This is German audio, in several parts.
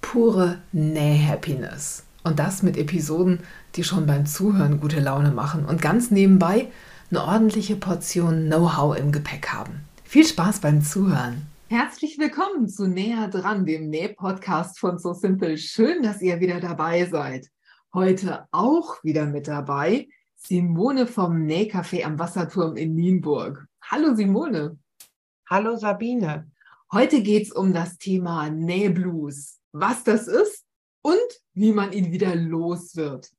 pure Näh-Happiness. Und das mit Episoden, die schon beim Zuhören gute Laune machen und ganz nebenbei eine ordentliche Portion Know-how im Gepäck haben. Viel Spaß beim Zuhören. Herzlich willkommen zu Näher dran, dem Näh-Podcast von So Simple. Schön, dass ihr wieder dabei seid. Heute auch wieder mit dabei Simone vom Nähcafé am Wasserturm in Nienburg. Hallo Simone. Hallo Sabine. Heute geht es um das Thema Nähblues, was das ist und wie man ihn wieder los wird.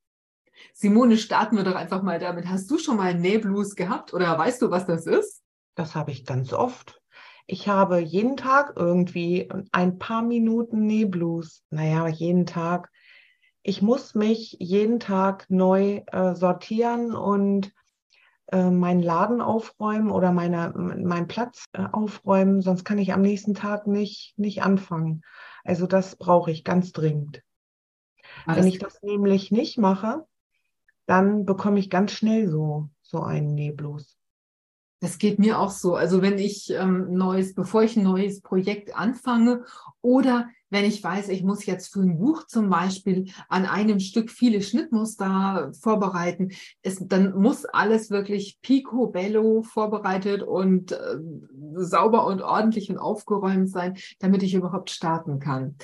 Simone, starten wir doch einfach mal damit. Hast du schon mal Nähblues gehabt oder weißt du, was das ist? Das habe ich ganz oft. Ich habe jeden Tag irgendwie ein paar Minuten Nähblues. Naja, jeden Tag ich muss mich jeden Tag neu äh, sortieren und äh, meinen Laden aufräumen oder meine, meinen Platz äh, aufräumen, sonst kann ich am nächsten Tag nicht, nicht anfangen. Also das brauche ich ganz dringend. Alles Wenn ich das nämlich nicht mache, dann bekomme ich ganz schnell so, so einen Neblus. Das geht mir auch so. Also wenn ich ähm, neues, bevor ich ein neues Projekt anfange oder wenn ich weiß, ich muss jetzt für ein Buch zum Beispiel an einem Stück viele Schnittmuster vorbereiten, es, dann muss alles wirklich picobello vorbereitet und äh, sauber und ordentlich und aufgeräumt sein, damit ich überhaupt starten kann.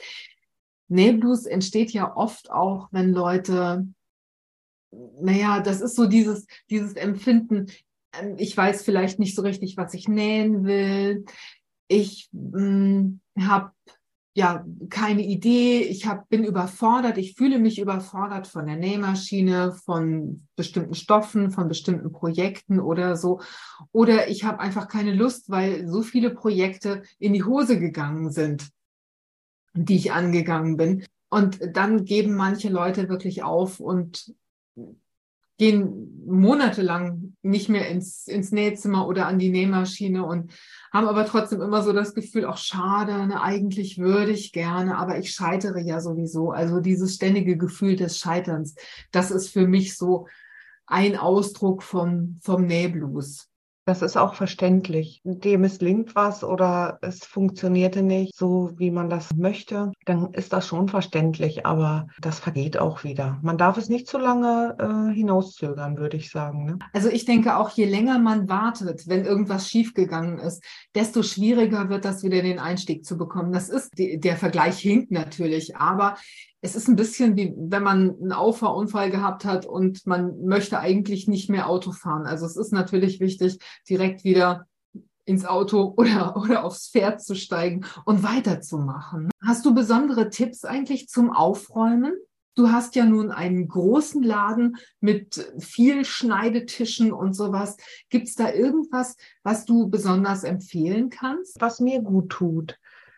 Nähblues entsteht ja oft auch, wenn Leute naja, das ist so dieses, dieses Empfinden, ähm, ich weiß vielleicht nicht so richtig, was ich nähen will. Ich hm, habe ja keine Idee. Ich hab, bin überfordert. Ich fühle mich überfordert von der Nähmaschine, von bestimmten Stoffen, von bestimmten Projekten oder so. Oder ich habe einfach keine Lust, weil so viele Projekte in die Hose gegangen sind, die ich angegangen bin. Und dann geben manche Leute wirklich auf und gehen monatelang nicht mehr ins, ins Nähzimmer oder an die Nähmaschine und haben aber trotzdem immer so das Gefühl, auch schade, ne, eigentlich würde ich gerne, aber ich scheitere ja sowieso. Also dieses ständige Gefühl des Scheiterns, das ist für mich so ein Ausdruck vom, vom Nähblues. Das ist auch verständlich. Dem misslingt was oder es funktionierte nicht so, wie man das möchte, dann ist das schon verständlich, aber das vergeht auch wieder. Man darf es nicht zu lange äh, hinauszögern, würde ich sagen. Ne? Also ich denke auch, je länger man wartet, wenn irgendwas schiefgegangen ist, desto schwieriger wird das wieder den Einstieg zu bekommen. Das ist, der Vergleich hinkt natürlich, aber es ist ein bisschen wie wenn man einen Auffahrunfall gehabt hat und man möchte eigentlich nicht mehr Auto fahren. Also es ist natürlich wichtig, direkt wieder ins Auto oder, oder aufs Pferd zu steigen und weiterzumachen. Hast du besondere Tipps eigentlich zum Aufräumen? Du hast ja nun einen großen Laden mit viel Schneidetischen und sowas. Gibt es da irgendwas, was du besonders empfehlen kannst? Was mir gut tut.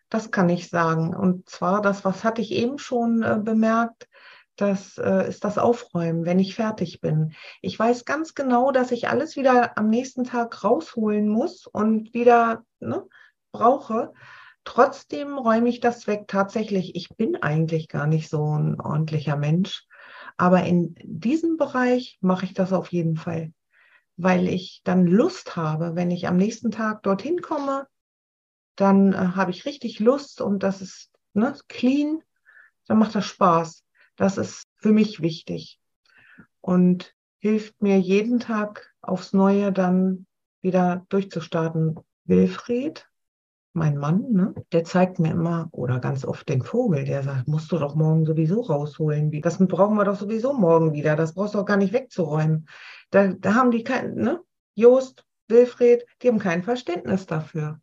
Das kann ich sagen. Und zwar, das, was hatte ich eben schon äh, bemerkt, das äh, ist das Aufräumen, wenn ich fertig bin. Ich weiß ganz genau, dass ich alles wieder am nächsten Tag rausholen muss und wieder ne, brauche. Trotzdem räume ich das weg. Tatsächlich, ich bin eigentlich gar nicht so ein ordentlicher Mensch. Aber in diesem Bereich mache ich das auf jeden Fall, weil ich dann Lust habe, wenn ich am nächsten Tag dorthin komme, dann äh, habe ich richtig Lust und das ist ne, clean, dann macht das Spaß. Das ist für mich wichtig und hilft mir jeden Tag aufs Neue dann wieder durchzustarten. Wilfried, mein Mann, ne, der zeigt mir immer oder ganz oft den Vogel, der sagt, musst du doch morgen sowieso rausholen. Das brauchen wir doch sowieso morgen wieder. Das brauchst du auch gar nicht wegzuräumen. Da, da haben die kein, ne, Jost, Wilfried, die haben kein Verständnis dafür.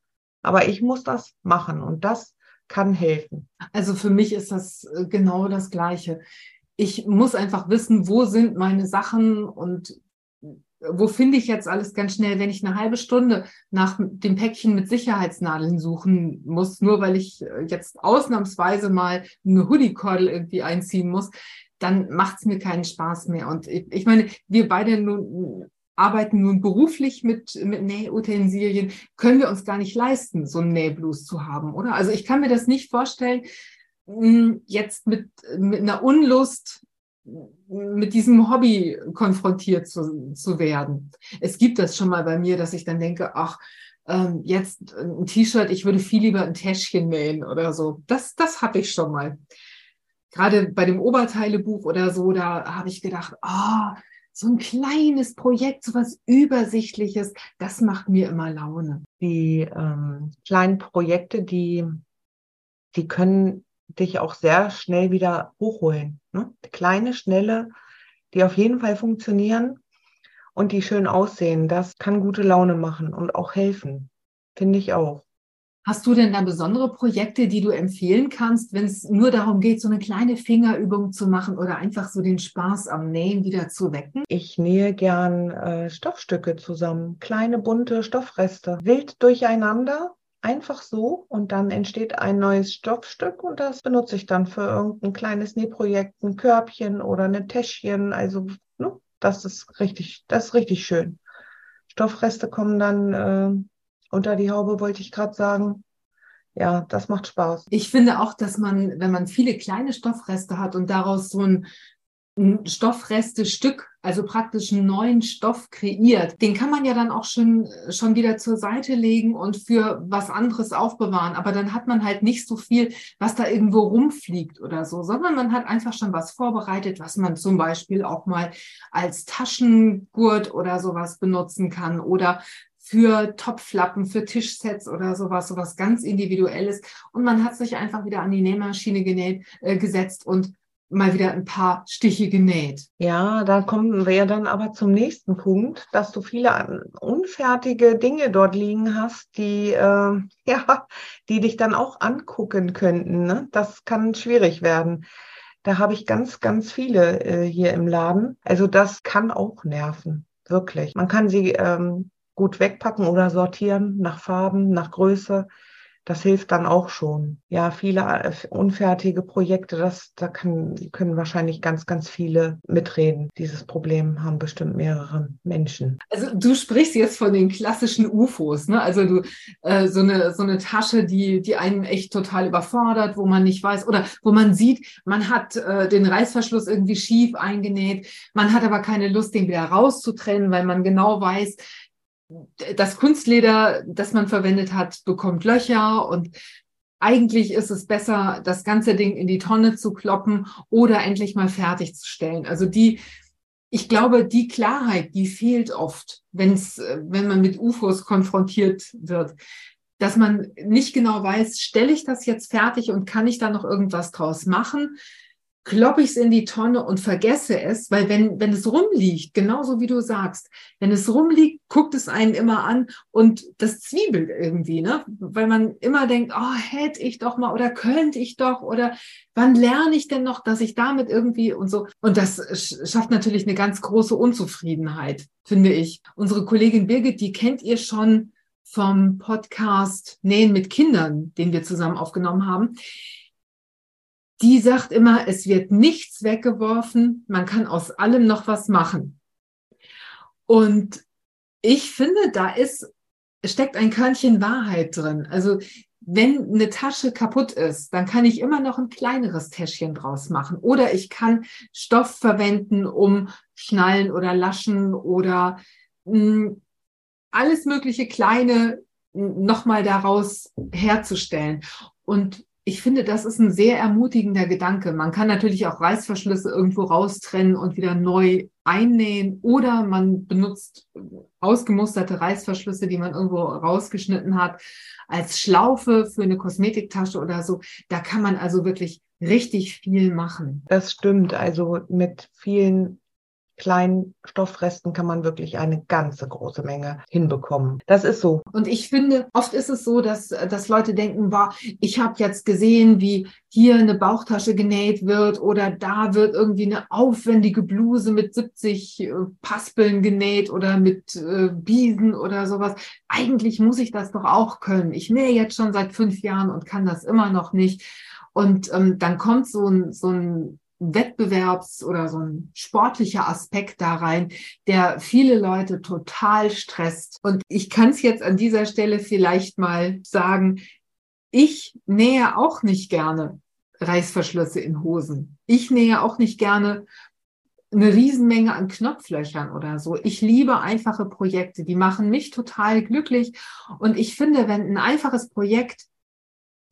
Aber ich muss das machen und das kann helfen. Also für mich ist das äh, genau das Gleiche. Ich muss einfach wissen, wo sind meine Sachen und wo finde ich jetzt alles ganz schnell, wenn ich eine halbe Stunde nach dem Päckchen mit Sicherheitsnadeln suchen muss, nur weil ich äh, jetzt ausnahmsweise mal eine Hoodie-Kordel irgendwie einziehen muss, dann macht es mir keinen Spaß mehr. Und ich, ich meine, wir beide nun arbeiten nun beruflich mit, mit Nähutensilien, können wir uns gar nicht leisten, so einen Nähblues zu haben, oder? Also ich kann mir das nicht vorstellen, hm, jetzt mit, mit einer Unlust mit diesem Hobby konfrontiert zu, zu werden. Es gibt das schon mal bei mir, dass ich dann denke, ach, ähm, jetzt ein T-Shirt, ich würde viel lieber ein Täschchen nähen oder so. Das, das hatte ich schon mal. Gerade bei dem Oberteilebuch oder so, da habe ich gedacht, ah, oh, so ein kleines Projekt, so was Übersichtliches, das macht mir immer Laune. Die ähm, kleinen Projekte, die, die können dich auch sehr schnell wieder hochholen. Ne? Kleine, schnelle, die auf jeden Fall funktionieren und die schön aussehen, das kann gute Laune machen und auch helfen. Finde ich auch. Hast du denn da besondere Projekte, die du empfehlen kannst, wenn es nur darum geht, so eine kleine Fingerübung zu machen oder einfach so den Spaß am Nähen wieder zu wecken? Ich nähe gern äh, Stoffstücke zusammen, kleine bunte Stoffreste, wild durcheinander einfach so und dann entsteht ein neues Stoffstück und das benutze ich dann für irgendein kleines Nähprojekt, ein Körbchen oder ein Täschchen. Also ne, das ist richtig, das ist richtig schön. Stoffreste kommen dann äh, unter die Haube, wollte ich gerade sagen. Ja, das macht Spaß. Ich finde auch, dass man, wenn man viele kleine Stoffreste hat und daraus so ein ein Stoffreste-Stück, also praktisch einen neuen Stoff kreiert. Den kann man ja dann auch schon, schon wieder zur Seite legen und für was anderes aufbewahren. Aber dann hat man halt nicht so viel, was da irgendwo rumfliegt oder so, sondern man hat einfach schon was vorbereitet, was man zum Beispiel auch mal als Taschengurt oder sowas benutzen kann oder für Topflappen, für Tischsets oder sowas, sowas ganz Individuelles. Und man hat sich einfach wieder an die Nähmaschine genäht, äh, gesetzt und mal wieder ein paar Stiche genäht. Ja, da kommen wir ja dann aber zum nächsten Punkt, dass du viele unfertige Dinge dort liegen hast, die äh, ja, die dich dann auch angucken könnten. Ne? Das kann schwierig werden. Da habe ich ganz, ganz viele äh, hier im Laden. Also das kann auch nerven, wirklich. Man kann sie ähm, gut wegpacken oder sortieren nach Farben, nach Größe das hilft dann auch schon. Ja, viele äh, unfertige Projekte, das, da kann, können wahrscheinlich ganz, ganz viele mitreden. Dieses Problem haben bestimmt mehrere Menschen. Also du sprichst jetzt von den klassischen UFOs, ne? Also du äh, so eine so eine Tasche, die die einen echt total überfordert, wo man nicht weiß oder wo man sieht, man hat äh, den Reißverschluss irgendwie schief eingenäht, man hat aber keine Lust, den wieder rauszutrennen, weil man genau weiß, das Kunstleder, das man verwendet hat, bekommt Löcher und eigentlich ist es besser, das ganze Ding in die Tonne zu kloppen oder endlich mal fertigzustellen. Also die, ich glaube, die Klarheit, die fehlt oft, wenn's, wenn man mit UFOs konfrontiert wird, dass man nicht genau weiß, stelle ich das jetzt fertig und kann ich da noch irgendwas draus machen? Kloppe ich es in die Tonne und vergesse es, weil wenn, wenn es rumliegt, genauso wie du sagst, wenn es rumliegt, guckt es einen immer an und das zwiebelt irgendwie, ne? Weil man immer denkt, oh, hätte ich doch mal oder könnte ich doch oder wann lerne ich denn noch, dass ich damit irgendwie und so. Und das schafft natürlich eine ganz große Unzufriedenheit, finde ich. Unsere Kollegin Birgit, die kennt ihr schon vom Podcast Nähen mit Kindern, den wir zusammen aufgenommen haben die sagt immer, es wird nichts weggeworfen, man kann aus allem noch was machen. Und ich finde, da ist, steckt ein Körnchen Wahrheit drin. Also wenn eine Tasche kaputt ist, dann kann ich immer noch ein kleineres Täschchen draus machen. Oder ich kann Stoff verwenden, um Schnallen oder Laschen oder mh, hm, alles mögliche kleine nochmal daraus herzustellen. Und ich finde, das ist ein sehr ermutigender Gedanke. Man kann natürlich auch Reißverschlüsse irgendwo raustrennen und wieder neu einnähen oder man benutzt ausgemusterte Reißverschlüsse, die man irgendwo rausgeschnitten hat, als Schlaufe für eine Kosmetiktasche oder so. Da kann man also wirklich richtig viel machen. Das stimmt. Also mit vielen kleinen Stoffresten kann man wirklich eine ganze große Menge hinbekommen. Das ist so. Und ich finde, oft ist es so, dass, dass Leute denken, boah, ich habe jetzt gesehen, wie hier eine Bauchtasche genäht wird oder da wird irgendwie eine aufwendige Bluse mit 70 äh, Paspeln genäht oder mit äh, Biesen oder sowas. Eigentlich muss ich das doch auch können. Ich nähe jetzt schon seit fünf Jahren und kann das immer noch nicht. Und ähm, dann kommt so ein, so ein Wettbewerbs- oder so ein sportlicher Aspekt da rein, der viele Leute total stresst. Und ich kann es jetzt an dieser Stelle vielleicht mal sagen, ich nähe auch nicht gerne Reißverschlüsse in Hosen. Ich nähe auch nicht gerne eine Riesenmenge an Knopflöchern oder so. Ich liebe einfache Projekte, die machen mich total glücklich. Und ich finde, wenn ein einfaches Projekt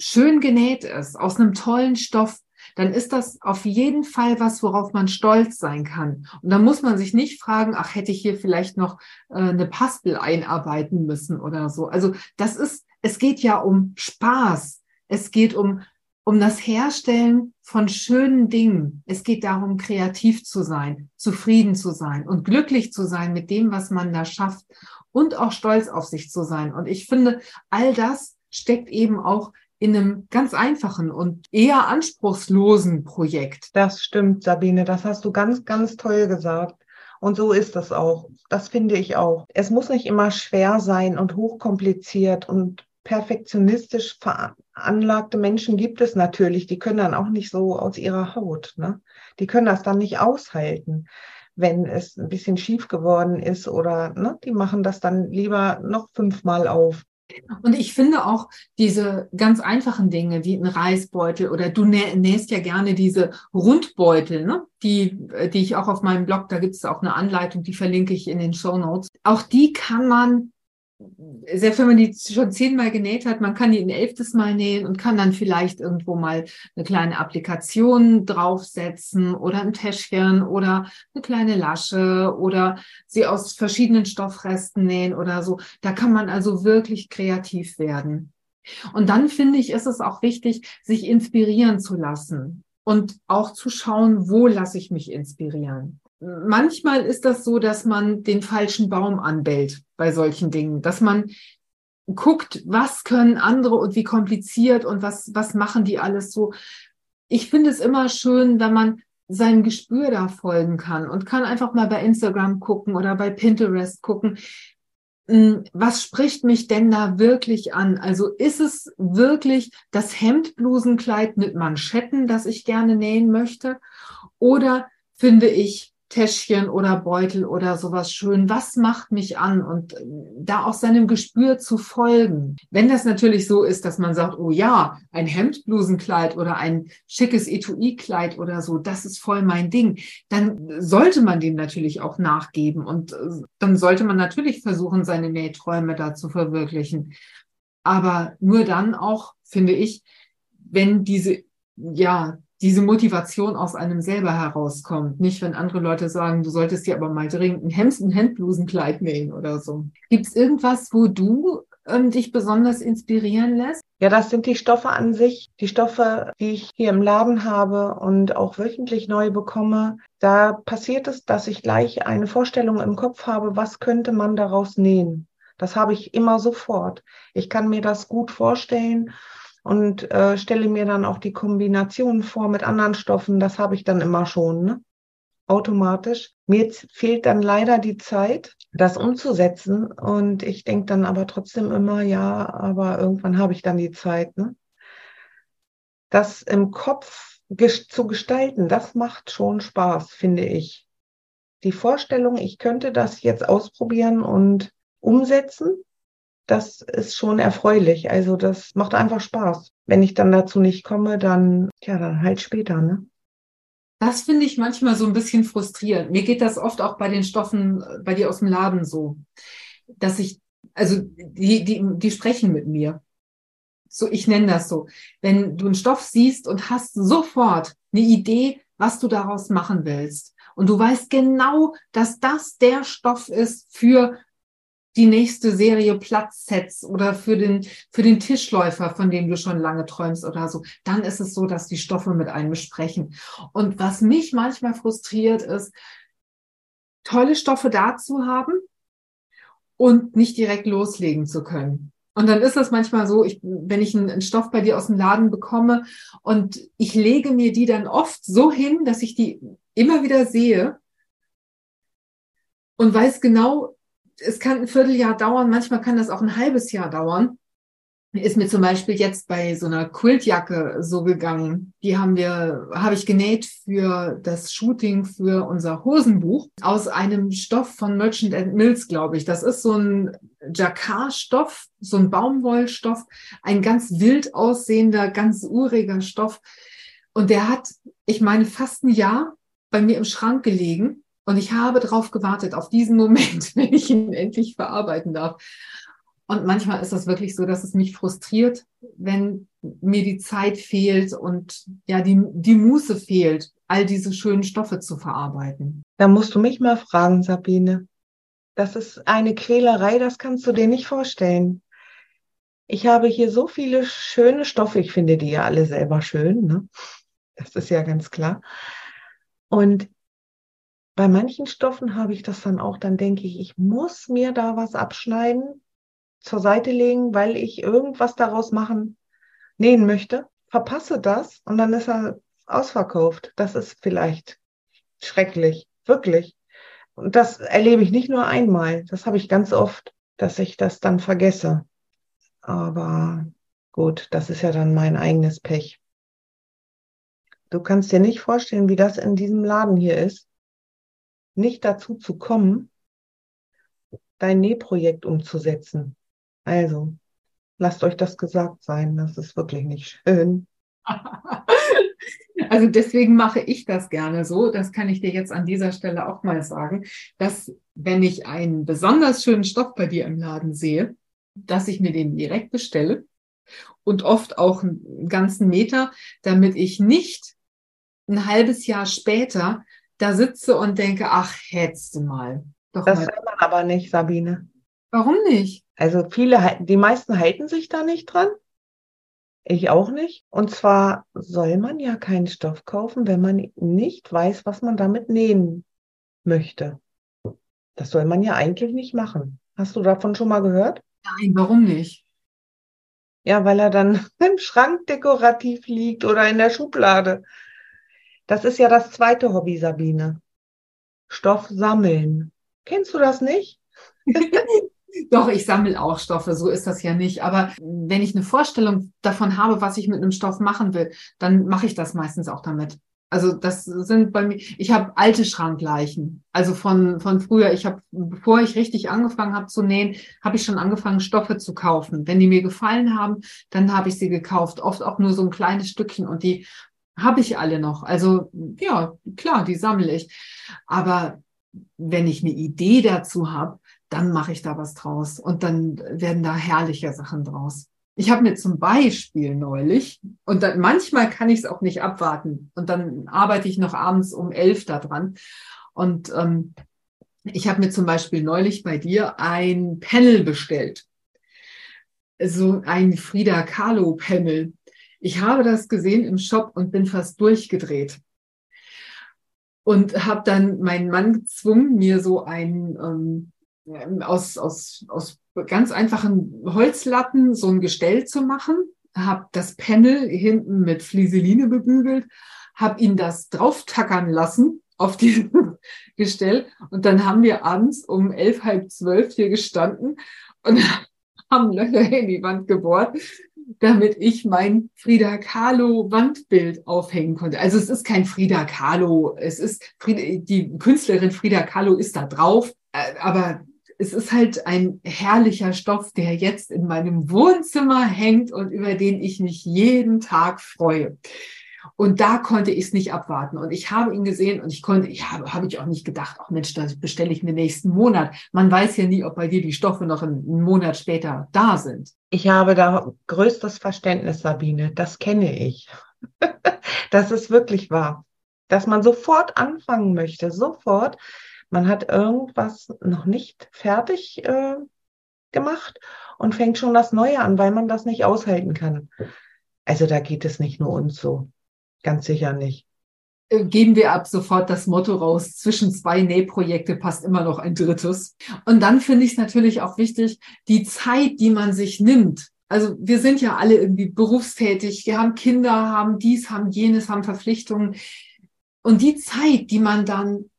schön genäht ist, aus einem tollen Stoff, dann ist das auf jeden Fall was, worauf man stolz sein kann. Und dann muss man sich nicht fragen, ach, hätte ich hier vielleicht noch äh, eine Paspel einarbeiten müssen oder so. Also das ist, es geht ja um Spaß. Es geht um, um das Herstellen von schönen Dingen. Es geht darum, kreativ zu sein, zufrieden zu sein und glücklich zu sein mit dem, was man da schafft und auch stolz auf sich zu sein. Und ich finde, all das steckt eben auch in einem ganz einfachen und eher anspruchslosen Projekt. Das stimmt, Sabine, das hast du ganz, ganz toll gesagt. Und so ist es auch. Das finde ich auch. Es muss nicht immer schwer sein und hochkompliziert und perfektionistisch veranlagte Menschen gibt es natürlich. Die können dann auch nicht so aus ihrer Haut. Ne? Die können das dann nicht aushalten, wenn es ein bisschen schief geworden ist oder ne? die machen das dann lieber noch fünfmal auf. Und ich finde auch diese ganz einfachen Dinge wie ein Reisbeutel oder du nähst ja gerne diese Rundbeutel, ne? die, äh, die ich auch auf meinem Blog, da gibt es auch eine Anleitung, die verlinke ich in den Show Notes. Auch die kann man selbst wenn man die schon zehnmal genäht hat, man kann die ein elftes Mal nähen und kann dann vielleicht irgendwo mal eine kleine Applikation draufsetzen oder ein Täschchen oder eine kleine Lasche oder sie aus verschiedenen Stoffresten nähen oder so. Da kann man also wirklich kreativ werden. Und dann finde ich, ist es auch wichtig, sich inspirieren zu lassen und auch zu schauen, wo lasse ich mich inspirieren manchmal ist das so, dass man den falschen Baum anbellt bei solchen Dingen, dass man guckt, was können andere und wie kompliziert und was, was machen die alles so. Ich finde es immer schön, wenn man seinem Gespür da folgen kann und kann einfach mal bei Instagram gucken oder bei Pinterest gucken. Hm, was spricht mich denn da wirklich an? Also ist es wirklich das Hemdblusenkleid mit Manschetten, das ich gerne nähen möchte? Oder finde ich Täschchen oder Beutel oder sowas schön. Was macht mich an? Und äh, da auch seinem Gespür zu folgen. Wenn das natürlich so ist, dass man sagt, oh ja, ein Hemdblusenkleid oder ein schickes Etui-Kleid oder so, das ist voll mein Ding, dann sollte man dem natürlich auch nachgeben und äh, dann sollte man natürlich versuchen, seine Nähträume da zu verwirklichen. Aber nur dann auch, finde ich, wenn diese ja, diese Motivation aus einem selber herauskommt. Nicht, wenn andere Leute sagen, du solltest dir aber mal dringend ein Hemd- und Hemdblusenkleid nähen oder so. Gibt es irgendwas, wo du ähm, dich besonders inspirieren lässt? Ja, das sind die Stoffe an sich, die Stoffe, die ich hier im Laden habe und auch wöchentlich neu bekomme. Da passiert es, dass ich gleich eine Vorstellung im Kopf habe, was könnte man daraus nähen. Das habe ich immer sofort. Ich kann mir das gut vorstellen und äh, stelle mir dann auch die Kombination vor mit anderen Stoffen. Das habe ich dann immer schon, ne? automatisch. Mir fehlt dann leider die Zeit, das umzusetzen. Und ich denke dann aber trotzdem immer, ja, aber irgendwann habe ich dann die Zeit. Ne? Das im Kopf zu gestalten, das macht schon Spaß, finde ich. Die Vorstellung, ich könnte das jetzt ausprobieren und umsetzen, das ist schon erfreulich. Also das macht einfach Spaß. Wenn ich dann dazu nicht komme, dann, ja, dann halt später, ne? Das finde ich manchmal so ein bisschen frustrierend. Mir geht das oft auch bei den Stoffen äh, bei dir aus dem Laden so, dass ich, also die, die, die sprechen mit mir. So, ich nenne das so. Wenn du einen Stoff siehst und hast sofort eine Idee, was du daraus machen willst. Und du weißt genau, dass das der Stoff ist für die nächste Serie Platzsets oder für den, für den Tischläufer, von dem du schon lange träumst oder so, dann ist es so, dass die Stoffe mit einem sprechen. Und was mich manchmal frustriert ist, tolle Stoffe dazu haben und nicht direkt loslegen zu können. Und dann ist es manchmal so, ich, wenn ich einen, Stoff bei dir aus dem Laden bekomme und ich lege mir die dann oft so hin, dass ich die immer wieder sehe und weiß genau, es kann ein Vierteljahr dauern, manchmal kann das auch ein halbes Jahr dauern ist mir zum Beispiel jetzt bei so einer Quiltjacke so gegangen. Die haben wir, habe ich genäht für das Shooting für unser Hosenbuch aus einem Stoff von Merchant and Mills, glaube ich. Das ist so ein Jacquard-Stoff, so ein Baumwollstoff, ein ganz wild aussehender, ganz uriger Stoff. Und der hat, ich meine, fast ein Jahr bei mir im Schrank gelegen. Und ich habe darauf gewartet, auf diesen Moment, wenn ich ihn endlich verarbeiten darf. Und manchmal ist das wirklich so, dass es mich frustriert, wenn mir die Zeit fehlt und ja, die, die Muße fehlt, all diese schönen Stoffe zu verarbeiten. Da musst du mich mal fragen, Sabine. Das ist eine Quälerei, das kannst du dir nicht vorstellen. Ich habe hier so viele schöne Stoffe. Ich finde die ja alle selber schön. Ne? Das ist ja ganz klar. Und bei manchen Stoffen habe ich das dann auch, dann denke ich, ich muss mir da was abschneiden, zur Seite legen, weil ich irgendwas daraus machen, nähen möchte, verpasse das und dann ist er ausverkauft. Das ist vielleicht schrecklich, wirklich. Und das erlebe ich nicht nur einmal, das habe ich ganz oft, dass ich das dann vergesse. Aber gut, das ist ja dann mein eigenes Pech. Du kannst dir nicht vorstellen, wie das in diesem Laden hier ist, nicht dazu zu kommen, dein Nähprojekt umzusetzen. Also, lasst euch das gesagt sein. Das ist wirklich nicht schön. Also deswegen mache ich das gerne so. Das kann ich dir jetzt an dieser Stelle auch mal sagen, dass wenn ich einen besonders schönen Stoff bei dir im Laden sehe, dass ich mir den direkt bestelle und oft auch einen ganzen Meter, damit ich nicht ein halbes Jahr später da sitze und denke, ach, hättest du mal. Doch das mal. man aber nicht, Sabine. Warum nicht? Also viele, die meisten halten sich da nicht dran. Ich auch nicht. Und zwar soll man ja keinen Stoff kaufen, wenn man nicht weiß, was man damit nähen möchte. Das soll man ja eigentlich nicht machen. Hast du davon schon mal gehört? Nein, warum nicht? Ja, weil er dann im Schrank dekorativ liegt oder in der Schublade. Das ist ja das zweite Hobby, Sabine. Stoff sammeln. Kennst du das nicht? Doch, ich sammle auch Stoffe, so ist das ja nicht. Aber wenn ich eine Vorstellung davon habe, was ich mit einem Stoff machen will, dann mache ich das meistens auch damit. Also das sind bei mir, ich habe alte Schrankleichen. Also von, von früher, ich habe, bevor ich richtig angefangen habe zu nähen, habe ich schon angefangen, Stoffe zu kaufen. Wenn die mir gefallen haben, dann habe ich sie gekauft. Oft auch nur so ein kleines Stückchen und die habe ich alle noch. Also ja, klar, die sammle ich. Aber wenn ich eine Idee dazu habe, dann mache ich da was draus und dann werden da herrliche Sachen draus. Ich habe mir zum Beispiel neulich, und dann, manchmal kann ich es auch nicht abwarten, und dann arbeite ich noch abends um elf da dran. Und ähm, ich habe mir zum Beispiel neulich bei dir ein Panel bestellt. So ein Frida Kahlo Panel. Ich habe das gesehen im Shop und bin fast durchgedreht. Und habe dann meinen Mann gezwungen, mir so ein ähm, aus, aus, aus ganz einfachen Holzlatten so ein Gestell zu machen, habe das Panel hinten mit Flieseline bebügelt, habe ihn das drauftackern lassen auf dieses Gestell. Und dann haben wir abends um elf, halb zwölf hier gestanden und haben Löcher in die Wand gebohrt, damit ich mein Frida Kahlo Wandbild aufhängen konnte. Also es ist kein Frida Kahlo, es ist die Künstlerin Frida Kahlo ist da drauf, äh, aber es ist halt ein herrlicher Stoff, der jetzt in meinem Wohnzimmer hängt und über den ich mich jeden Tag freue. Und da konnte ich es nicht abwarten. Und ich habe ihn gesehen und ich konnte, ich habe, ich auch nicht gedacht, ach Mensch, das bestelle ich mir nächsten Monat. Man weiß ja nie, ob bei dir die Stoffe noch einen Monat später da sind. Ich habe da größtes Verständnis, Sabine. Das kenne ich. das ist wirklich wahr. Dass man sofort anfangen möchte, sofort man hat irgendwas noch nicht fertig äh, gemacht und fängt schon das Neue an, weil man das nicht aushalten kann. Also da geht es nicht nur uns so. Ganz sicher nicht. äh, geben wir ab sofort das Motto raus, zwischen zwei Nähprojekte passt immer noch ein drittes. Und dann finde ich es natürlich auch wichtig, die Zeit, die man sich nimmt. Also wir sind ja alle irgendwie berufstätig, wir haben Kinder, haben dies, haben jenes, haben Verpflichtungen. Und die Zeit, die man dann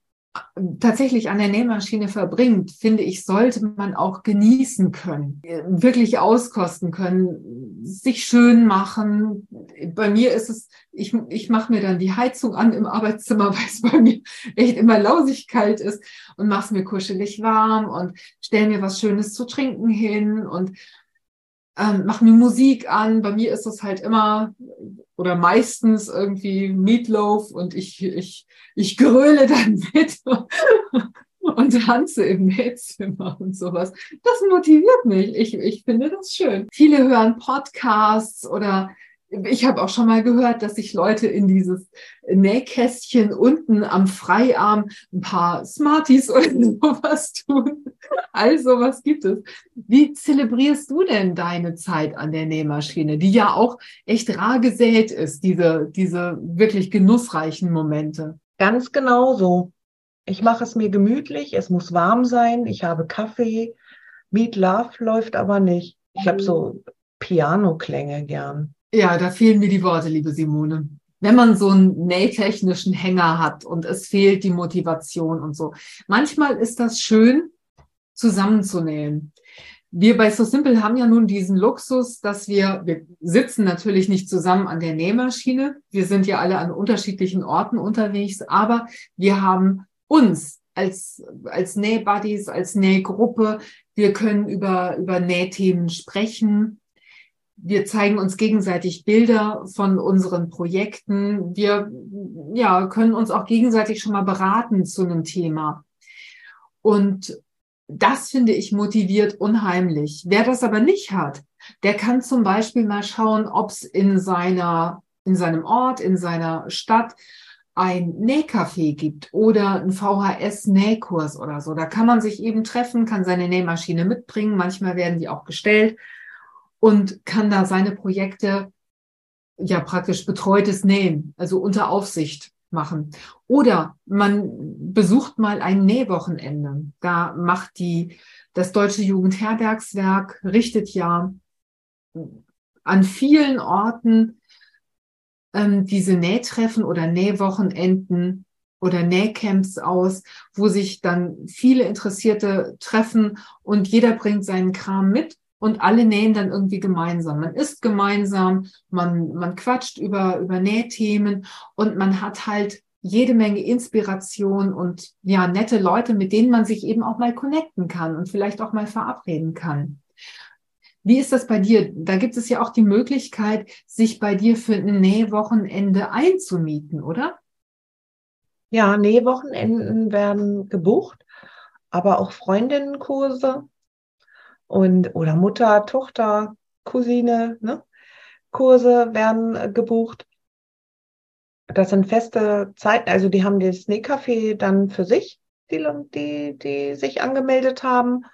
tatsächlich an der Nähmaschine verbringt, finde ich, sollte man auch genießen können, wirklich auskosten können, sich schön machen. Bei mir ist es, ich, ich mache mir dann die Heizung an im Arbeitszimmer, weil es bei mir echt immer lausig kalt ist und mache es mir kuschelig warm und stelle mir was Schönes zu trinken hin und ähm, mache mir Musik an. Bei mir ist es halt immer oder meistens irgendwie Meatloaf und ich, ich, ich gröle dann mit und tanze im Nähzimmer und sowas. Das motiviert mich. Ich, ich finde das schön. Viele hören Podcasts oder ich habe auch schon mal gehört, dass sich Leute in dieses Nähkästchen unten am Freiarm ein paar Smarties oder sowas tun. Also, was gibt es? Wie zelebrierst du denn deine Zeit an der Nähmaschine, die ja auch echt rar gesät ist, diese, diese wirklich genussreichen Momente? Ganz genau so. Ich mache es mir gemütlich, es muss warm sein, ich habe Kaffee. Meet Love läuft aber nicht. Ich habe so Piano-Klänge gern. Ja, da fehlen mir die Worte, liebe Simone. Wenn man so einen nähtechnischen Hänger hat und es fehlt die Motivation und so. Manchmal ist das schön, zusammenzunähen. Wir bei So Simple haben ja nun diesen Luxus, dass wir, wir sitzen natürlich nicht zusammen an der Nähmaschine. Wir sind ja alle an unterschiedlichen Orten unterwegs, aber wir haben uns als, als Nähbuddies, als Nähgruppe. Wir können über, über Nähthemen sprechen wir zeigen uns gegenseitig Bilder von unseren Projekten. Wir ja, können uns auch gegenseitig schon mal beraten zu einem Thema. Und das finde ich motiviert unheimlich. Wer das aber nicht hat, der kann zum Beispiel mal schauen, ob es in seiner, in seinem Ort, in seiner Stadt ein Nähcafé gibt oder ein VHS-Nähkurs oder so. Da kann man sich eben treffen, kann seine Nähmaschine mitbringen. Manchmal werden die auch gestellt und kann da seine Projekte ja praktisch betreutes Nähen, also unter Aufsicht machen. Oder man besucht mal ein Nähwochenende. Da macht die, das Deutsche Jugendherbergswerk richtet ja an vielen Orten ähm, diese Nähtreffen oder Nähwochenenden oder Nähcamps aus, wo sich dann viele Interessierte treffen und jeder bringt seinen Kram mit und alle nähen dann irgendwie gemeinsam. Man isst gemeinsam, man, man quatscht über, über Nähthemen und man hat halt jede Menge Inspiration und ja, nette Leute, mit denen man sich eben auch mal connecten kann und vielleicht auch mal verabreden kann. Wie ist das bei dir? Da gibt es ja auch die Möglichkeit, sich bei dir für ein Nähwochenende einzumieten, oder? Ja, Nähwochenenden werden gebucht, aber auch Freundinnenkurse und oder Mutter, Tochter, Cousine, ne? Kurse werden äh, gebucht. Das sind feste Zeiten, also die haben das Nähcafé dann für sich, die, die, die sich angemeldet haben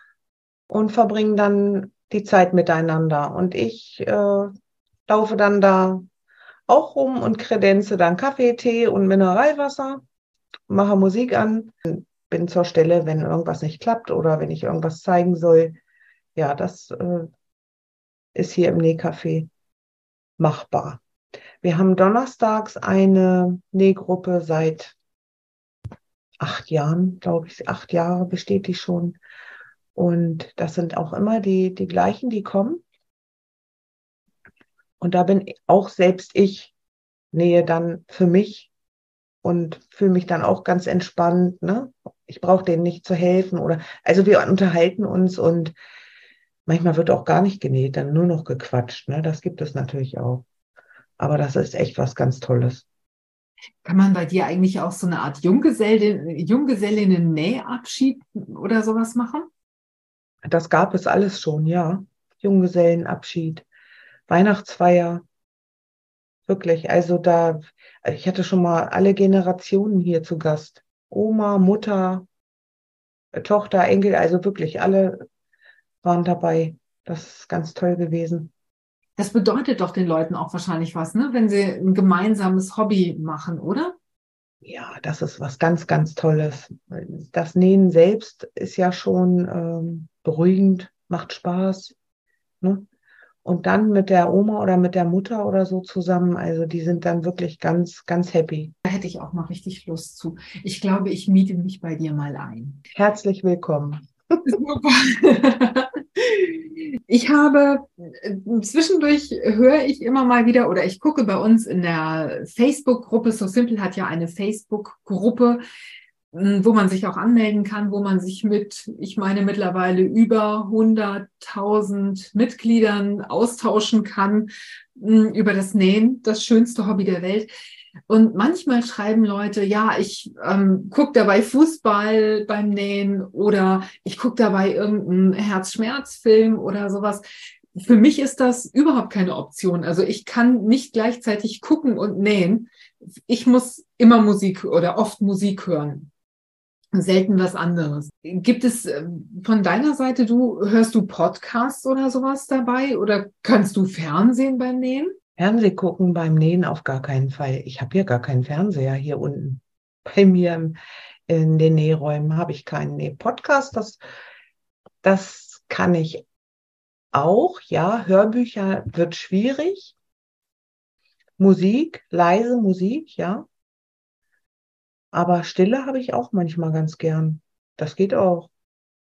und verbringen dann die Zeit miteinander. Und ich äh, laufe dann da auch rum und kredenze dann Kaffee, Tee und Mineralwasser, mache Musik an, bin zur Stelle, wenn irgendwas nicht klappt oder wenn ich irgendwas zeigen soll ja, das äh, ist hier im Nähcafé machbar. Wir haben donnerstags eine Nähgruppe seit acht Jahren, glaube ich, acht Jahre besteht die schon. Und das sind auch immer die, die gleichen, die kommen. Und da bin auch selbst ich nähe dann für mich und fühle mich dann auch ganz entspannt. Ne? Ich brauche denen nicht zu helfen oder also wir unterhalten uns und Manchmal wird auch gar nicht genäht, dann nur noch gequatscht. Ne? Das gibt es natürlich auch. Aber das ist echt was ganz Tolles. Kann man bei dir eigentlich auch so eine Art Junggesellin, Junggesellinnen-Nähabschied oder sowas machen? Das gab es alles schon, ja. Junggesellenabschied, Weihnachtsfeier. Wirklich, also da, ich hatte schon mal alle Generationen hier zu Gast. Oma, Mutter, Tochter, Enkel, also wirklich alle waren dabei. Das ist ganz toll gewesen. Das bedeutet doch den Leuten auch wahrscheinlich was, ne? wenn sie ein gemeinsames Hobby machen, oder? Ja, das ist was ganz, ganz Tolles. Das Nähen selbst ist ja schon ähm, beruhigend, macht Spaß. Ne? Und dann mit der Oma oder mit der Mutter oder so zusammen, also die sind dann wirklich ganz, ganz happy. Da hätte ich auch mal richtig Lust zu. Ich glaube, ich miete mich bei dir mal ein. Herzlich willkommen. Ich habe zwischendurch höre ich immer mal wieder oder ich gucke bei uns in der Facebook-Gruppe. So Simple hat ja eine Facebook-Gruppe, hm, wo man sich auch anmelden kann, wo man sich mit, ich meine mittlerweile über 100.000 Mitgliedern austauschen kann hm, über das Nähen, das schönste Hobby der Welt. Und manchmal schreiben Leute, ja, ich ähm, gucke dabei Fußball beim Nähen oder ich gucke dabei irgendeinen Herzschmerzfilm oder sowas. Für mich ist das überhaupt keine Option. Also ich kann nicht gleichzeitig gucken und nähen. Ich muss immer Musik oder oft Musik hören. Selten was anderes. Gibt es ähm, von deiner Seite, du hörst du Podcasts oder sowas dabei oder kannst du Fernsehen beim Nähen? Fernseh gucken beim Nähen auf gar keinen Fall. Ich habe hier gar keinen Fernseher hier unten. Bei mir in den Nähräumen habe ich keinen nee, Podcast. Das, das kann ich auch. Ja, Hörbücher wird schwierig. Musik, leise Musik, ja. Aber Stille habe ich auch manchmal ganz gern. Das geht auch.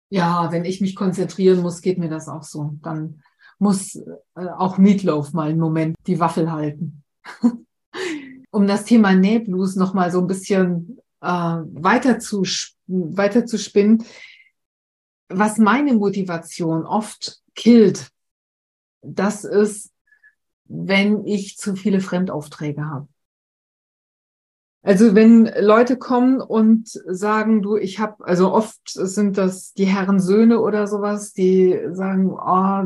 Ja, wenn ich mich konzentrieren muss, geht mir das auch so. Dann muss äh, auch Meatloaf mal einen Moment die Waffel halten. um das Thema Nähblues noch mal so ein bisschen äh, weiter, zu, weiter zu spinnen, was meine Motivation oft killt, das ist, wenn ich zu viele Fremdaufträge habe. Also wenn Leute kommen und sagen, du, ich habe, also oft sind das die Herren Söhne oder sowas, die sagen, oh,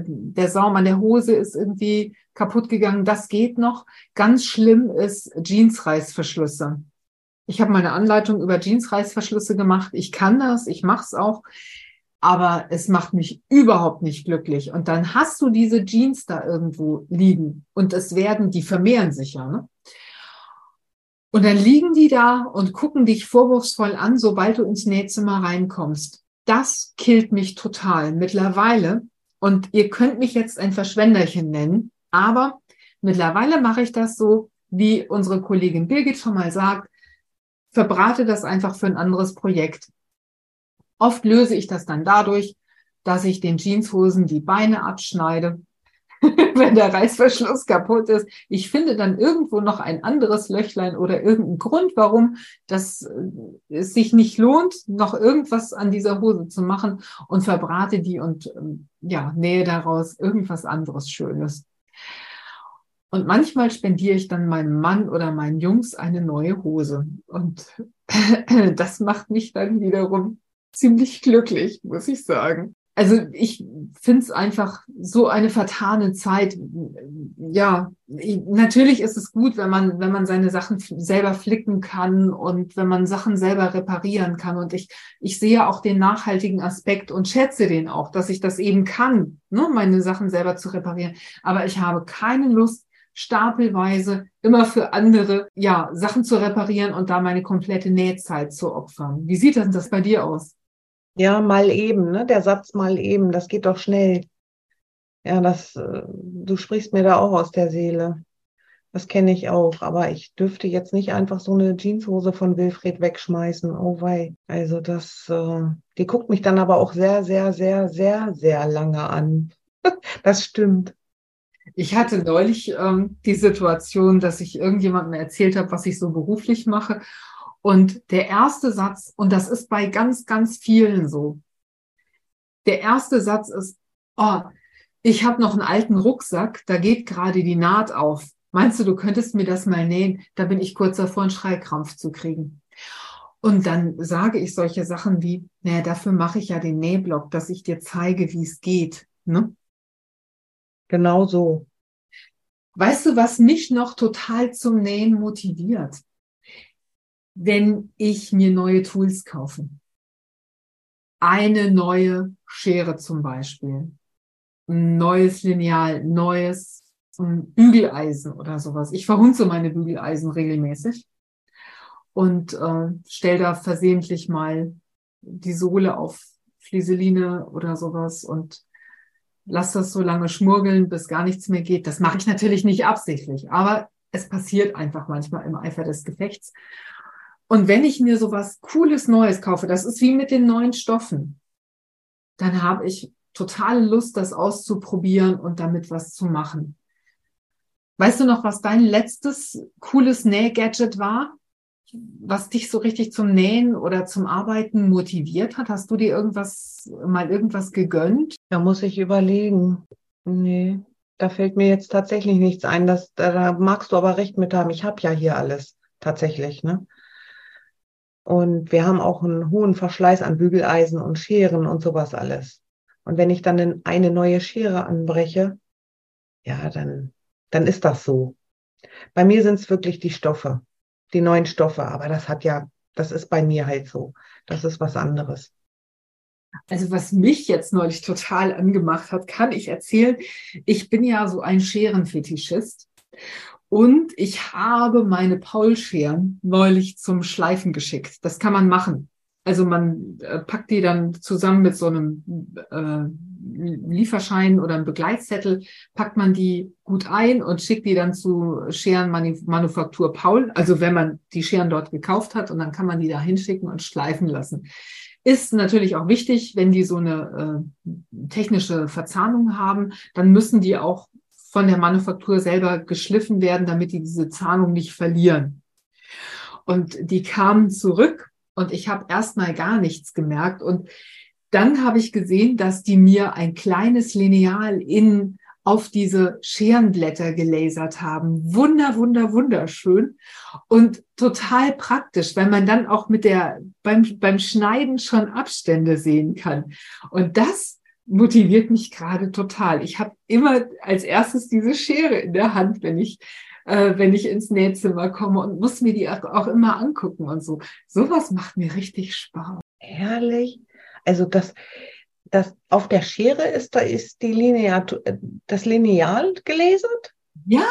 der Saum an der Hose ist irgendwie kaputt gegangen, das geht noch. Ganz schlimm ist Jeansreißverschlüsse. Ich habe meine Anleitung über Jeansreißverschlüsse gemacht. Ich kann das, ich mache es auch, aber es macht mich überhaupt nicht glücklich. Und dann hast du diese Jeans da irgendwo liegen und es werden, die vermehren sich ja. Ne? Und dann liegen die da und gucken dich vorwurfsvoll an, sobald du ins Nähzimmer reinkommst. Das killt mich total mittlerweile. Und ihr könnt mich jetzt ein Verschwenderchen nennen, aber mittlerweile mache ich das so, wie unsere Kollegin Birgit schon mal sagt, verbrate das einfach für ein anderes Projekt. Oft löse ich das dann dadurch, dass ich den Jeanshosen die Beine abschneide wenn der Reißverschluss kaputt ist. Ich finde dann irgendwo noch ein anderes Löchlein oder irgendeinen Grund, warum das äh, es sich nicht lohnt, noch irgendwas an dieser Hose zu machen und verbrate die und ähm, ja, nähe daraus irgendwas anderes Schönes. Und manchmal spendiere ich dann meinem Mann oder meinen Jungs eine neue Hose. Und das macht mich dann wiederum ziemlich glücklich, muss ich sagen also ich finde es einfach so eine vertane Zeit. Ja, ich, natürlich ist es gut, wenn man, wenn man seine Sachen selber flicken kann und wenn man Sachen selber reparieren kann. Und ich, ich sehe auch den nachhaltigen Aspekt und schätze den auch, dass ich das eben kann, ne, meine Sachen selber zu reparieren. Aber ich habe keine Lust, stapelweise immer für andere, ja, Sachen zu reparieren und da meine komplette Nähzeit zu opfern. Wie sieht das bei dir aus? Ja, mal eben, ne? Der Satz mal eben, das geht doch schnell. Ja, das, äh, du sprichst mir da auch aus der Seele. Das kenne ich auch, aber ich dürfte jetzt nicht einfach so eine Jeanshose von Wilfried wegschmeißen. Oh wei. Also das, äh, die guckt mich dann aber auch sehr, sehr, sehr, sehr, sehr lange an. das stimmt. Ich hatte neulich ähm, die Situation, dass ich irgendjemandem erzählt habe, was ich so beruflich mache. Und der erste Satz, und das ist bei ganz, ganz vielen so, der erste Satz ist, oh, ich habe noch einen alten Rucksack, da geht gerade die Naht auf. Meinst du, du könntest mir das mal nähen? Da bin ich kurz davor, einen Schreikrampf zu kriegen. Und dann sage ich solche Sachen wie, naja, dafür mache ich ja den Nähblock, dass ich dir zeige, wie es geht. Ne? Genau so. Weißt du, was mich noch total zum Nähen motiviert? Wenn ich mir neue Tools kaufe. Eine neue Schere zum Beispiel, ein neues Lineal, neues Bügeleisen oder sowas. Ich verhunze meine Bügeleisen regelmäßig. und äh, stell da versehentlich mal die Sohle auf Flieseline oder sowas und lass das so lange schmurgeln, bis gar nichts mehr geht. Das mache ich natürlich nicht absichtlich, aber es passiert einfach manchmal im Eifer des Gefechts. Und wenn ich mir sowas Cooles Neues kaufe, das ist wie mit den neuen Stoffen, dann habe ich totale Lust, das auszuprobieren und damit was zu machen. Weißt du noch, was dein letztes cooles Nähgadget war? Was dich so richtig zum Nähen oder zum Arbeiten motiviert hat? Hast du dir irgendwas, mal irgendwas gegönnt? Da muss ich überlegen. Nee, da fällt mir jetzt tatsächlich nichts ein. Das, da, da magst du aber recht mit haben. Ich habe ja hier alles tatsächlich, ne? Und wir haben auch einen hohen Verschleiß an Bügeleisen und Scheren und sowas alles. Und wenn ich dann eine neue Schere anbreche, ja, dann, dann ist das so. Bei mir sind es wirklich die Stoffe, die neuen Stoffe. Aber das hat ja, das ist bei mir halt so. Das ist was anderes. Also was mich jetzt neulich total angemacht hat, kann ich erzählen. Ich bin ja so ein Scherenfetischist und ich habe meine Paulscheren neulich zum Schleifen geschickt. Das kann man machen. Also man äh, packt die dann zusammen mit so einem äh, Lieferschein oder einem Begleitzettel, packt man die gut ein und schickt die dann zu Scherenmanufaktur Paul. Also wenn man die Scheren dort gekauft hat und dann kann man die da hinschicken und schleifen lassen. Ist natürlich auch wichtig, wenn die so eine äh, technische Verzahnung haben, dann müssen die auch von der Manufaktur selber geschliffen werden, damit die diese Zahnung nicht verlieren. Und die kamen zurück und ich habe erstmal gar nichts gemerkt. Und dann habe ich gesehen, dass die mir ein kleines Lineal in auf diese Scherenblätter gelasert haben. Wunder, wunder, wunderschön und total praktisch, weil man dann auch mit der, beim, beim Schneiden schon Abstände sehen kann. Und das motiviert mich gerade total. Ich habe immer als erstes diese Schere in der Hand, wenn ich äh, wenn ich ins Nähzimmer komme und muss mir die auch immer angucken und so. Sowas macht mir richtig Spaß. Herrlich. Also das, das auf der Schere ist, da ist die Lineal, das Lineal gelasert? Ja,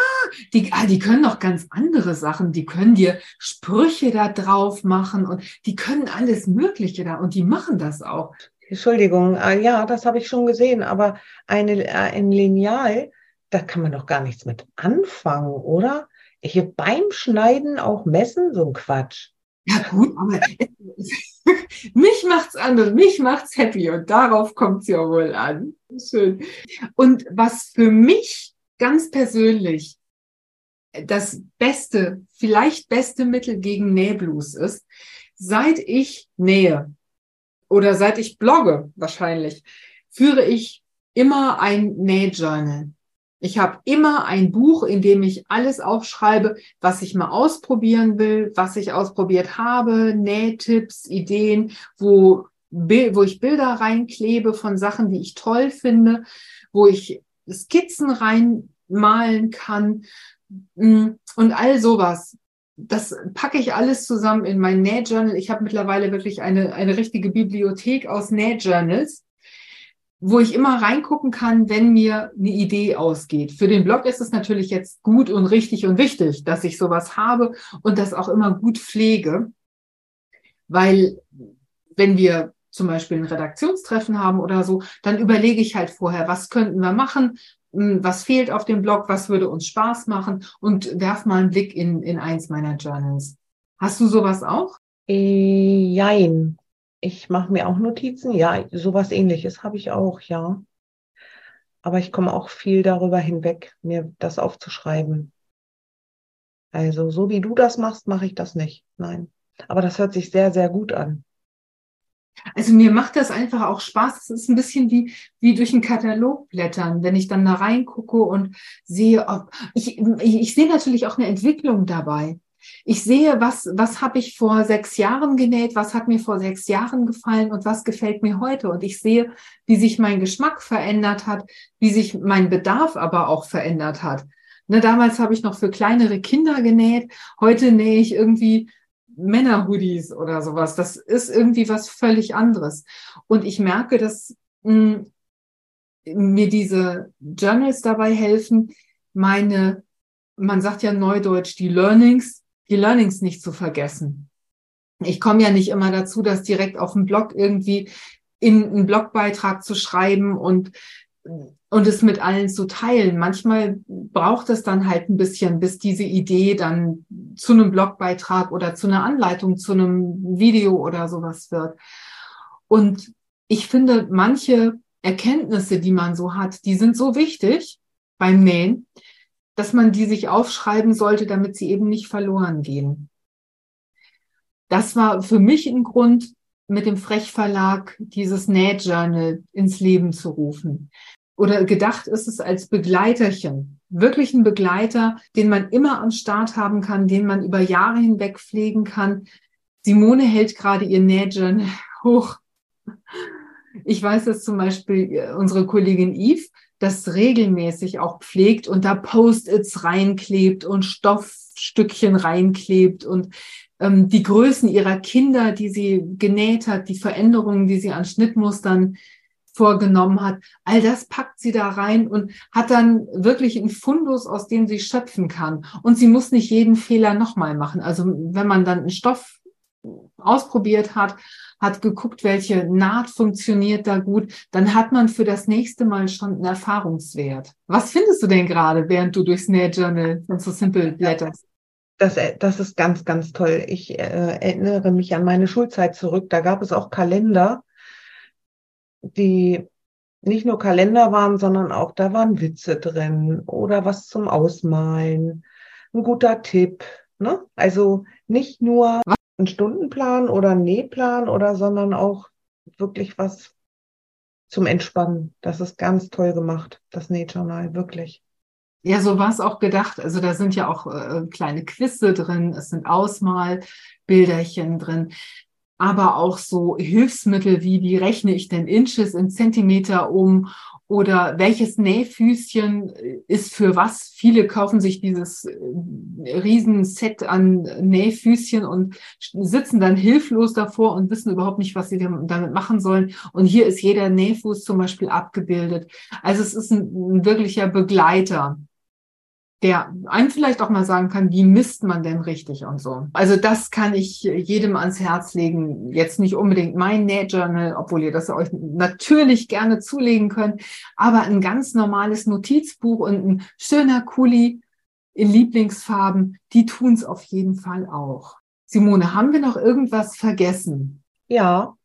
die, ah, die können noch ganz andere Sachen. Die können dir Sprüche da drauf machen und die können alles Mögliche da und die machen das auch. Entschuldigung, ah, ja, das habe ich schon gesehen, aber eine, äh, ein Lineal, da kann man doch gar nichts mit anfangen, oder? Hier beim Schneiden auch messen, so ein Quatsch. Ja gut, aber mich macht's an und mich macht's happy und darauf kommt's ja wohl an. Schön. Und was für mich ganz persönlich das beste, vielleicht beste Mittel gegen Nähblues ist, seit ich nähe oder seit ich blogge wahrscheinlich, führe ich immer ein Nähjournal. Ich habe immer ein Buch, in dem ich alles aufschreibe, was ich mal ausprobieren will, was ich ausprobiert habe, Nähtipps, Ideen, wo, wo ich Bilder reinklebe von Sachen, die ich toll finde, wo ich Skizzen reinmalen kann mm, und all sowas. Das packe ich alles zusammen in mein Nähjournal. Ich habe mittlerweile wirklich eine, eine richtige Bibliothek aus Nähjournals wo ich immer reingucken kann, wenn mir eine Idee ausgeht. Für den Blog ist es natürlich jetzt gut und richtig und wichtig, dass ich sowas habe und das auch immer gut pflege, weil wenn wir zum Beispiel ein Redaktionstreffen haben oder so, dann überlege ich halt vorher, was könnten wir machen, was fehlt auf dem Blog, was würde uns Spaß machen und werf mal einen Blick in, in eins meiner Journals. Hast du sowas auch? Äh, jein. Ich mache mir auch Notizen. Ja, sowas ähnliches habe ich auch, ja. Aber ich komme auch viel darüber hinweg, mir das aufzuschreiben. Also, so wie du das machst, mache ich das nicht. Nein. Aber das hört sich sehr, sehr gut an. Also mir macht das einfach auch Spaß. Es ist ein bisschen wie, wie durch einen Katalog blättern, wenn ich dann da reingucke und sehe, ob ich, ich, ich sehe natürlich auch eine Entwicklung dabei. Ich sehe, was, was habe ich vor sechs Jahren genäht, was hat mir vor sechs Jahren gefallen und was gefällt mir heute. Und ich sehe, wie sich mein Geschmack verändert hat, wie sich mein Bedarf aber auch verändert hat. Ne, damals habe ich noch für kleinere Kinder genäht, heute nähe ich irgendwie Männerhoodies oder sowas. Das ist irgendwie was völlig anderes. Und ich merke, dass mh, hm, mir diese Journals dabei helfen, meine, man sagt ja neudeutsch, die Learnings die Learnings nicht zu vergessen. Ich komme ja nicht immer dazu, das direkt auf dem Blog irgendwie in einen Blogbeitrag zu schreiben und und es mit allen zu teilen. Manchmal braucht es dann halt ein bisschen, bis diese Idee dann zu einem Blogbeitrag oder zu einer Anleitung, zu einem Video oder sowas wird. Und ich finde, manche Erkenntnisse, die man so hat, die sind so wichtig beim Nähen, dass man die sich aufschreiben sollte, damit sie eben nicht verloren gehen. Das war für mich ein Grund, mit dem Frech-Verlag dieses Nähjournal ins Leben zu rufen. Oder gedacht ist es als Begleiterchen. Wirklich ein Begleiter, den man immer am Start haben kann, den man über Jahre hinweg pflegen kann. Simone hält gerade ihr Nähjournal hoch. Ich weiß, dass zum Beispiel äh, unsere Kollegin Eve das regelmäßig auch pflegt und da Post-its reinklebt und Stoffstückchen reinklebt und ähm, die Größen ihrer Kinder, die sie genäht hat, die Veränderungen, die sie an Schnittmustern vorgenommen hat, all das packt sie da rein und hat dann wirklich einen Fundus, aus dem sie schöpfen kann. Und sie muss nicht jeden Fehler nochmal machen. Also wenn man dann einen Stoff ausprobiert hat, hat geguckt, welche Naht funktioniert da gut, dann hat man für das nächste Mal schon einen Erfahrungswert. Was findest du denn gerade, während du durchs Nail Journal und so Simple blätterst? Das, äh, das ist ganz, ganz toll. Ich äh, erinnere mich an meine Schulzeit zurück. Da gab es auch Kalender, die nicht nur Kalender waren, sondern auch da waren Witze drin oder was zum Ausmalen, ein guter Tipp. Ne? Also nicht nur ein Stundenplan oder ein Nähplan oder, sondern auch wirklich was zum Entspannen. Das ist ganz toll gemacht, das Nähjournal, wirklich. Ja, so war es auch gedacht. Also da sind ja auch äh, kleine Quizze drin, es sind Ausmalbilderchen drin, aber auch so Hilfsmittel wie, wie rechne ich denn Inches in Zentimeter um oder welches Nähfüßchen ist für was. Viele kaufen sich dieses äh, Riesenset an Nähfüßchen und sitzen dann hilflos davor und wissen überhaupt nicht, was sie damit machen sollen. Und hier ist jeder Nähfuß zum Beispiel abgebildet. Also es ist ein, ein wirklicher Begleiter der einem vielleicht auch mal sagen kann, wie misst man denn richtig und so. Also das kann ich jedem ans Herz legen. Jetzt nicht unbedingt mein Nähjournal, obwohl ihr das euch natürlich gerne zulegen könnt, aber ein ganz normales Notizbuch und ein schöner Kuli in Lieblingsfarben, die tun es auf jeden Fall auch. Simone, haben wir noch irgendwas vergessen? Ja,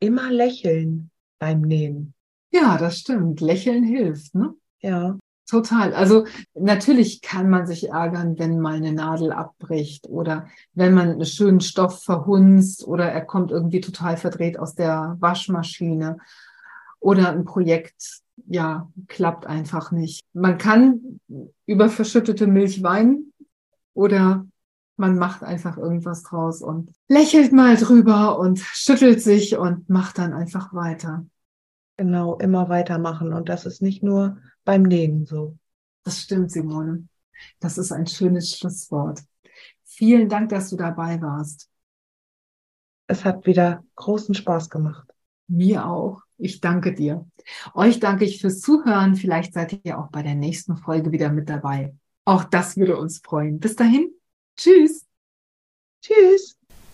immer lächeln beim Nähen. Ja, das stimmt. Lächeln hilft, ne? Ja. Total. Also natürlich kann man sich ärgern, wenn mal eine Nadel abbricht oder wenn man einen schönen Stoff verhunzt oder er kommt irgendwie total verdreht aus der Waschmaschine oder ein Projekt, ja, klappt einfach nicht. Man kann über verschüttete Milch weinen oder man macht einfach irgendwas draus und lächelt mal drüber und schüttelt sich und macht dann einfach weiter. Genau, immer weitermachen. Und das ist nicht nur beim Nähen so. Das stimmt, Simone. Das ist ein schönes Schlusswort. Vielen Dank, dass du dabei warst. Es hat wieder großen Spaß gemacht. Mir auch. Ich danke dir. Euch danke ich fürs Zuhören. Vielleicht seid ihr auch bei der nächsten Folge wieder mit dabei. Auch das würde uns freuen. Bis dahin. Tschüss. Tschüss.